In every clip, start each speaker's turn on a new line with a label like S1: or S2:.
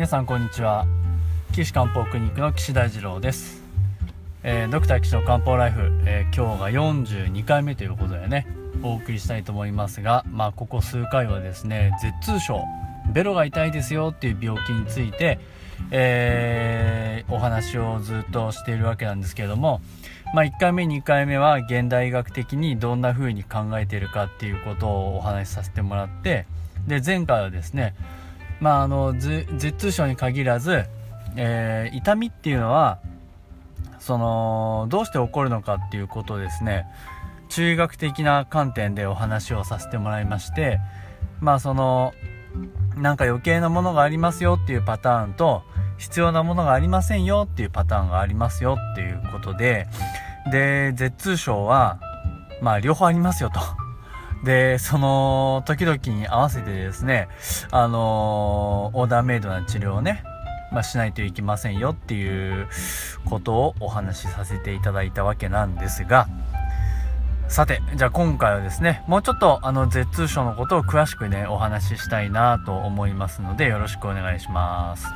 S1: 皆さんこんにちは。岸漢方クリニックの岸大二郎です、えードクター岸の漢方ライフ、えー今日が42回目ということでねお送りしたいと思いますがまあここ数回はですね舌痛症ベロが痛いですよっていう病気について、えーお話をずっとしているわけなんですけれどもまあ、1回目2回目は現代医学的にどんな風に考えているかっていうことをお話しさせてもらってで前回はですねまああのず頭痛症に限らず、えー痛みっていうのはそのどうして起こるのかっていうことをですね。中学的な観点でお話をさせてもらいましてまあそのなんか余計なものがありますよっていうパターンと必要なものがありませんよっていうパターンがありますよっていうことでで舌痛症はまあ両方ありますよと。でその時々に合わせてですねあのオーダーメイドな治療をねまあ、しないといけませんよっていうことをお話しさせていただいたわけなんですがさてじゃあ今回はですねもうちょっとあの舌痛症のことを詳しくねお話ししたいなと思いますのでよろしくお願いします。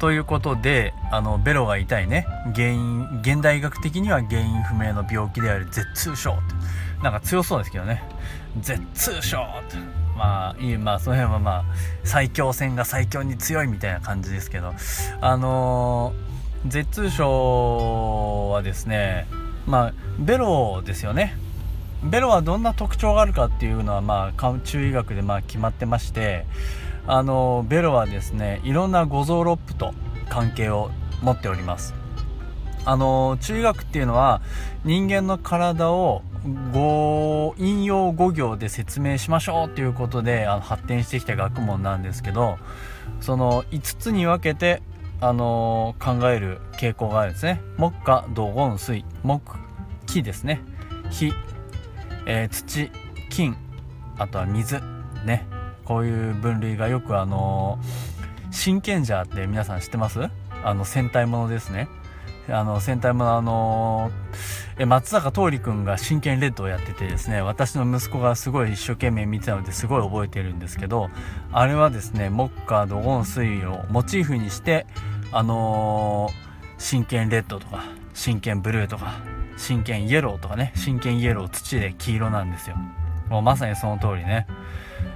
S1: ということであのベロが痛いね原因現代医学的には原因不明の病気である舌痛症なんか強そうですけどね。舌痛症って。まあいいまあその辺はまあ最強戦が最強に強いみたいな感じですけど。あのー、舌痛症はですねまあベロですよね。ベロはどんな特徴があるかっていうのはまあか中医学でまあ決まってましてあのベロはですねいろんな五臓六腑と関係を持っております。あの中医学っていうのは人間の体を語引用語行で説明しましょうっていうことであの発展してきた学問なんですけどその5つに分けてあの考える傾向があるんですね。木火土金水。木木ですね。火、えー土。金。あとは水。ね。こういう分類がよくあの真剣者って皆さん知ってます？あの戦隊ものですね。あの戦隊ものあのえ松坂桃李君が真剣レッドをやっててですね私の息子がすごい一生懸命見てたのですごい覚えてるんですけどあれはですね木火土金水をモチーフにしてあのー真剣レッドとか真剣ブルーとか真剣イエローとかね真剣イエロー土で黄色なんですよ。もうまさにその通りね。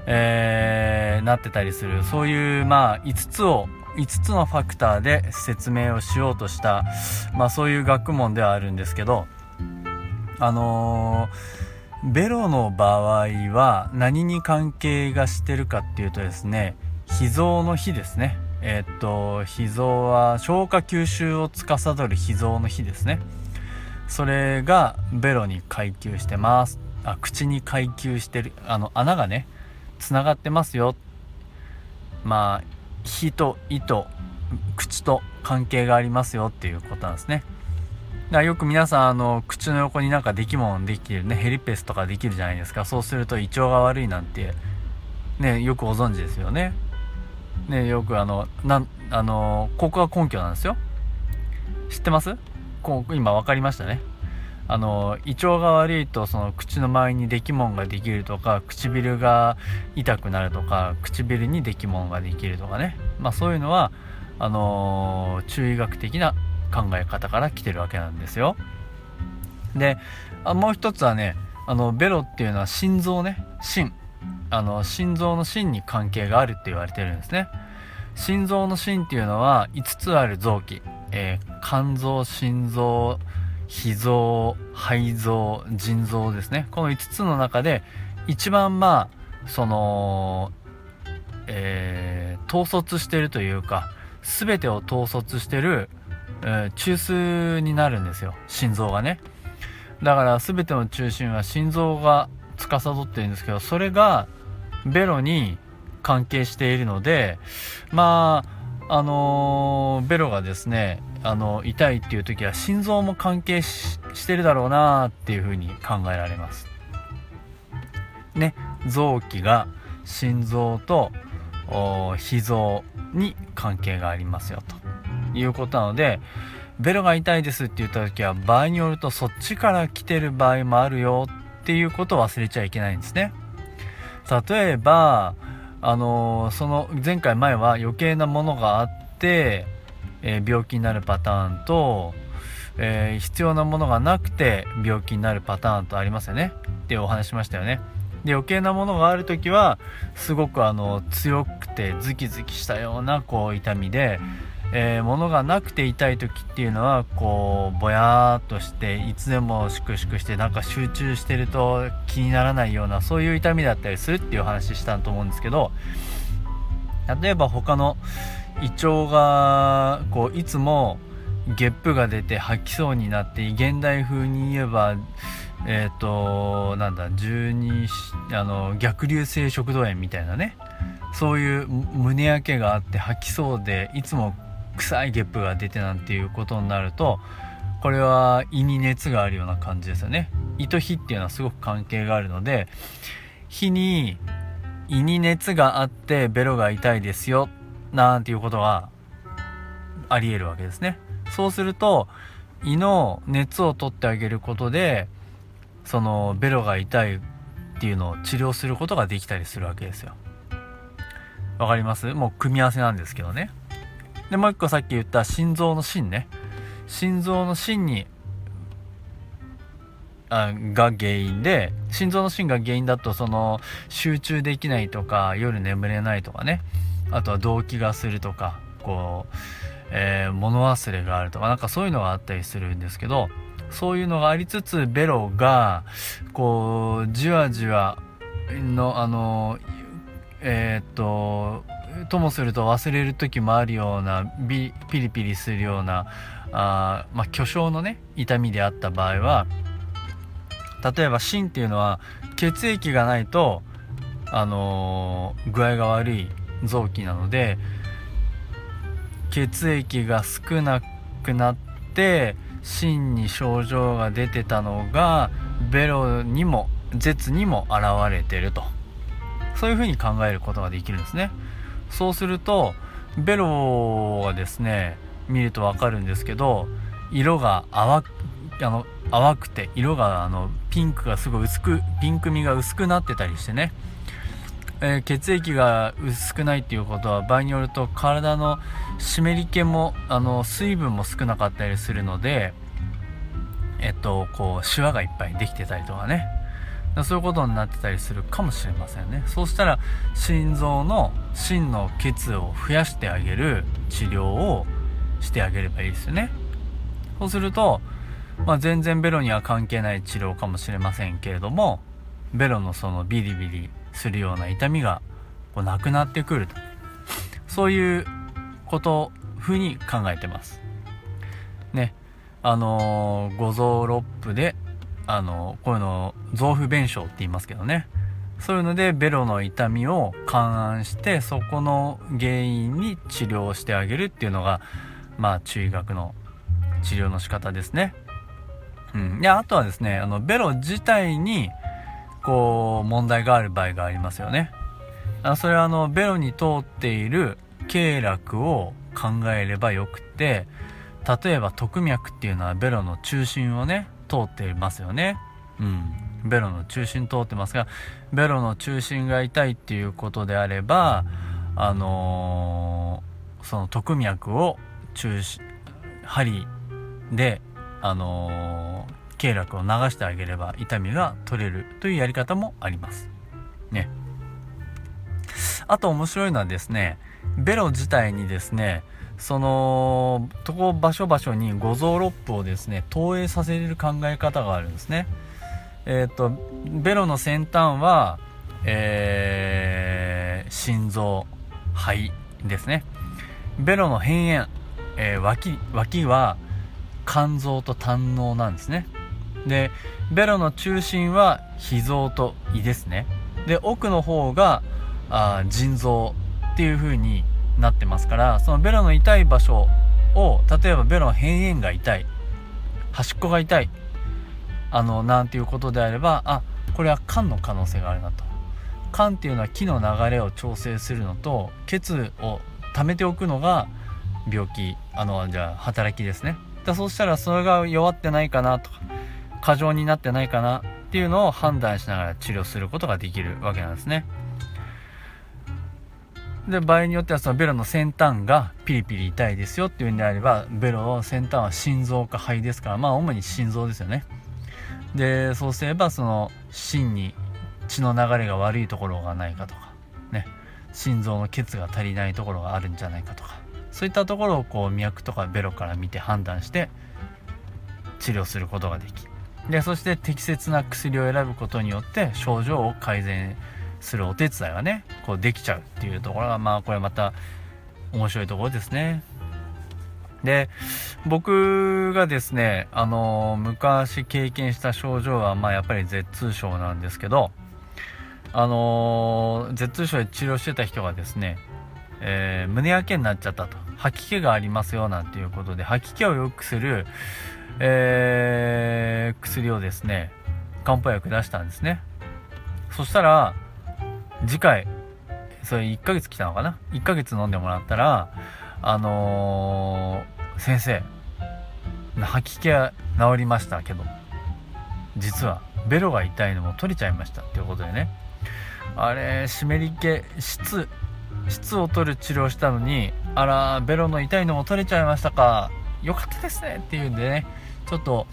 S1: えーなってたりする。そういうまあ5つを5つのファクターで説明をしようとした、まあ、そういう学問ではあるんですけどあのーベロの場合は何に関係がしてるかっていうとですね脾臓の脾ですね。えーっと脾臓は消化吸収を司る脾臓の脾ですね。それがベロに階級してます。あ口に階級してるあの穴がねつながってますよ。まあ火と胃と口と関係がありますよっていうことなんですね。だよく皆さんあの口の横になんかできもんできるねヘリペスとかできるじゃないですか。そうすると胃腸が悪いなんてねよくご存知ですよね。ねよくあのなんあのここが根拠なんですよ。知ってます？こう今分かりましたね。あの胃腸が悪いとその口の周りにできもんができるとか唇が痛くなるとか唇にできもんができるとかね。まあそういうのはあの中医学的な考え方から来てるわけなんですよ。であもう一つはねあのベロっていうのは心臓ね。心。あの心臓の心に関係があるって言われてるんですね。心臓の心っていうのは5つある臓器、えー肝臓心臓脾臓肺臓腎臓ですね。この5つの中で一番まあそのえー統率してるというか全てを統率してる、え中枢になるんですよ心臓がね。だから全ての中心は心臓が司ってるんですけどそれがベロに関係しているのでまああのーベロがですねあの痛いっていう時は心臓も関係してるだろうなっていうふうに考えられます。ね臓器が心臓と脾臓に関係がありますよと。いうことなのでベロが痛いですって言った時は場合によるとそっちから来てる場合もあるよっていうことを忘れちゃいけないんですね。例えばあのその前回前は余計なものがあって、えー、病気になるパターンと、えー、必要なものがなくて病気になるパターンとありますよね。ってお話しましたよね。で余計なものがある時はすごくあの強くてズキズキしたようなこう痛みで、えー、物がなくて痛い時っていうのはこうぼやーっとしていつでも粛々してなんか集中してると気にならないようなそういう痛みだったりするっていう話したと思うんですけど例えば他の胃腸がこういつもゲップが出て吐きそうになって現代風に言えばえっ、ー、となんだ十二あの逆流性食道炎みたいなねそういう胸焼けがあって吐きそうでいつも臭いゲップが出てなんていうことになるとこれは胃に熱があるような感じですよね。胃と火っていうのはすごく関係があるので火に胃に熱があってベロが痛いですよなんていうことがありえるわけですね。そうすると胃の熱を取ってあげることでそのベロが痛いっていうのを治療することができたりするわけですよ。わかります？もう組み合わせなんですけどね。でもう一個さっき言った心臓の芯ね。心臓の芯にあが原因で心臓の芯が原因だとその集中できないとか夜眠れないとかね。あとは動悸がするとかこうえー、物忘れがあるとかなんかそういうのがあったりするんですけどそういうのがありつつベロがこうじわじわのあのえー、っとともすると忘れる時もあるようなビピリピリするようなあ、まあ、巨匠のね痛みであった場合は例えば芯っていうのは血液がないと、あのー、具合が悪い臓器なので血液が少なくなって芯に症状が出てたのがベロにも舌にも現れてると。そういうふうに考えることができるんですね。そうするとベロはですね見ると分かるんですけど色が淡あの淡くて色があのピンクがすごい薄くピンク味が薄くなってたりしてね。えー、血液が薄くないっていうことは場合によると体の湿り気もあの水分も少なかったりするのでえっとこうシワがいっぱいできてたりとかね。そういうことになってたりするかもしれませんね。そうしたら心臓の芯の血を増やしてあげる治療をしてあげればいいですよね。そうすると、まあ、全然ベロには関係ない治療かもしれませんけれどもベロのそのビリビリするような痛みがこうなくなってくると。そういうこと風に考えてます。ね。あのー、五臓六腑であの、こういうの臓腑弁証って言いますけどね。そういうのでベロの痛みを勘案してそこの原因に治療してあげるっていうのがまあ中医学の治療の仕方ですね。うん、であとはですねあのベロ自体にこう問題がある場合がありますよね。あそれはあのベロに通っている経絡を考えればよくて例えば特脈っていうのはベロの中心をね通っていますよねうんベロの中心通ってますがベロの中心が痛いっていうことであればあのー、その特脈を中心針であのー経絡を流してあげれば痛みが取れるというやり方もあります。ね。あと面白いのはですね、ベロ自体にですね、その、とこ場所場所に五臓六腑をですね、投影させる考え方があるんですね。えっ、と、ベロの先端は、えー、心臓、肺ですね。ベロの辺縁、えー、脇、脇は肝臓と胆のなんですね。でベロの中心は脾臓と胃ですねで奥の方があ腎臓っていう風になってますからそのベロの痛い場所を例えばベロの辺縁が痛い端っこが痛いあのなんていうことであればあこれは肝の可能性があるなと。肝っていうのは気の流れを調整するのと血を溜めておくのが病気あのじゃあ働きですね。だそうしたらそれが弱ってないかなとか過剰になってないかなっていうのを判断しながら治療することができるわけなんですね。で場合によってはそのベロの先端がピリピリ痛いですよっていうんであればベロの先端は心臓か肺ですからまあ主に心臓ですよね。でそうすればその芯に血の流れが悪いところがないかとかね。心臓の血が足りないところがあるんじゃないかとか。そういったところをこう脈とかベロから見て判断して治療することができでそして適切な薬を選ぶことによって症状を改善するお手伝いがねこうできちゃうっていうところがまあこれまた面白いところですね。で僕がですねあの昔経験した症状はまあやっぱり舌痛症なんですけどあの頭痛症で治療してた人がですね、えー、胸焼けになっちゃったと。吐き気がありますよなんていうことで吐き気を良くする、えー、薬をですね漢方薬出したんですね。そしたら次回それ1ヶ月来たのかな？1ヶ月飲んでもらったらあのー、先生吐き気は治りましたけど実はベロが痛いのも取れちゃいましたっていうことでね。あれ湿り気質質を取る治療したのにあらベロの痛いのも取れちゃいましたか。よかったですねっていうんでね。ちょっと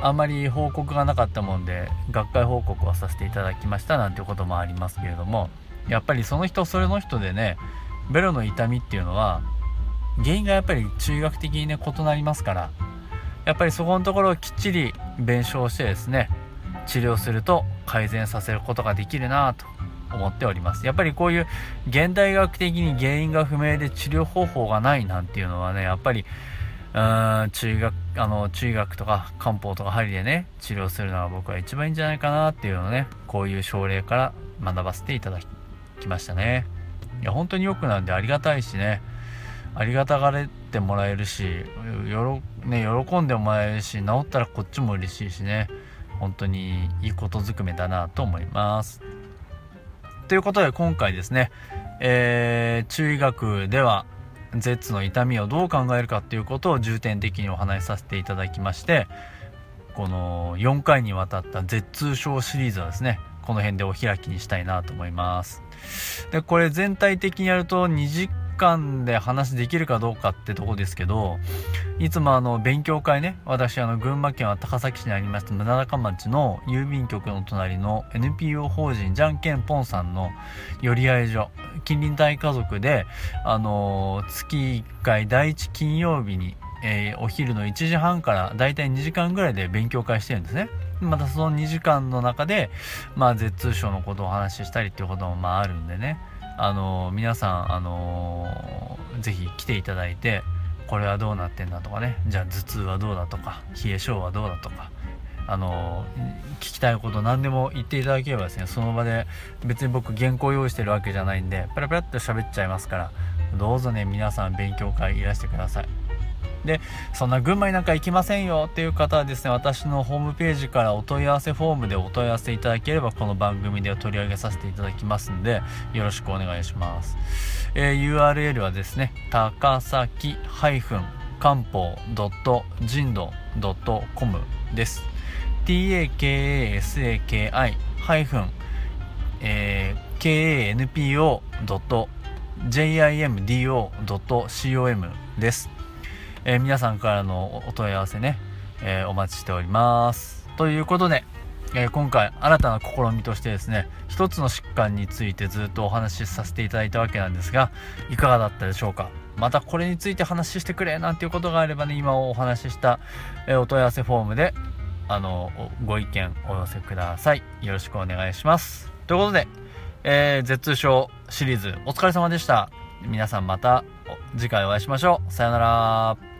S1: あんまり報告がなかったもんで学会報告をさせていただきましたなんていうこともありますけれども。やっぱりその人それの人でねベロの痛みっていうのは原因がやっぱり中学的にね異なりますからやっぱりそこのところをきっちり弁償してですね治療すると改善させることができるなと思っております。やっぱりこういう現代学的に原因が不明で治療方法がないなんていうのはねやっぱりうん中学あの中学とか漢方とか針でね治療するのが僕は一番いいんじゃないかなっていうのをねこういう症例から学ばせていただきましたね。いや本当に良くなるんでありがたいしね。ありがたがれてもらえるしよろ、ね、喜んでもらえるし治ったらこっちも嬉しいしね。本当にいいことずくめだなと思います。ということで今回ですね、えー、中医学では Z の痛みをどう考えるかっていうことを重点的にお話しさせていただきましてこの4回にわたった Z 痛症シリーズはですねこの辺でお開きにしたいなと思います。でこれ全体的にやると2時間で話できるかどうかってとこですけどいつもあの勉強会ね私あの群馬県は高崎市にありました村中町の郵便局の隣の NPO 法人じゃんけんぽんさんの寄り合い所近隣大家族であの月1回第1金曜日に、えー、お昼の1時半からだいたい2時間ぐらいで勉強会してるんですね。またその2時間の中で、まあ、舌痛症のことをお話ししたりっていうこともまああるんでね。あの皆さん、あのー、ぜひ来ていただいてこれはどうなってんだとかね。じゃあ頭痛はどうだとか冷え性はどうだとか。あの聞きたいこと何でも言っていただければですねその場で別に僕原稿用意してるわけじゃないんでペラペラって喋っちゃいますからどうぞね皆さん勉強会いらしてください。でそんな群馬になんか行きませんよっていう方はですね私のホームページからお問い合わせフォームでお問い合わせいただければこの番組で取り上げさせていただきますんでよろしくお願いします、えー、URL はですね高崎漢方人道 .com です takasaki ハイフン、えー、kanpo.jimdo.com です。えー、皆さんからのお問い合わせね、えー、お待ちしております。ということで、えー、今回新たな試みとしてですね、一つの疾患についてずっとお話しさせていただいたわけなんですが、いかがだったでしょうか？またこれについて話してくれなんていうことがあればね、今お話しした、えお問い合わせフォームで、あの、ご意見お寄せください。よろしくお願いします。ということで、えー、絶症シリーズお疲れ様でした。皆さんまた次回お会いしましょう。さよなら。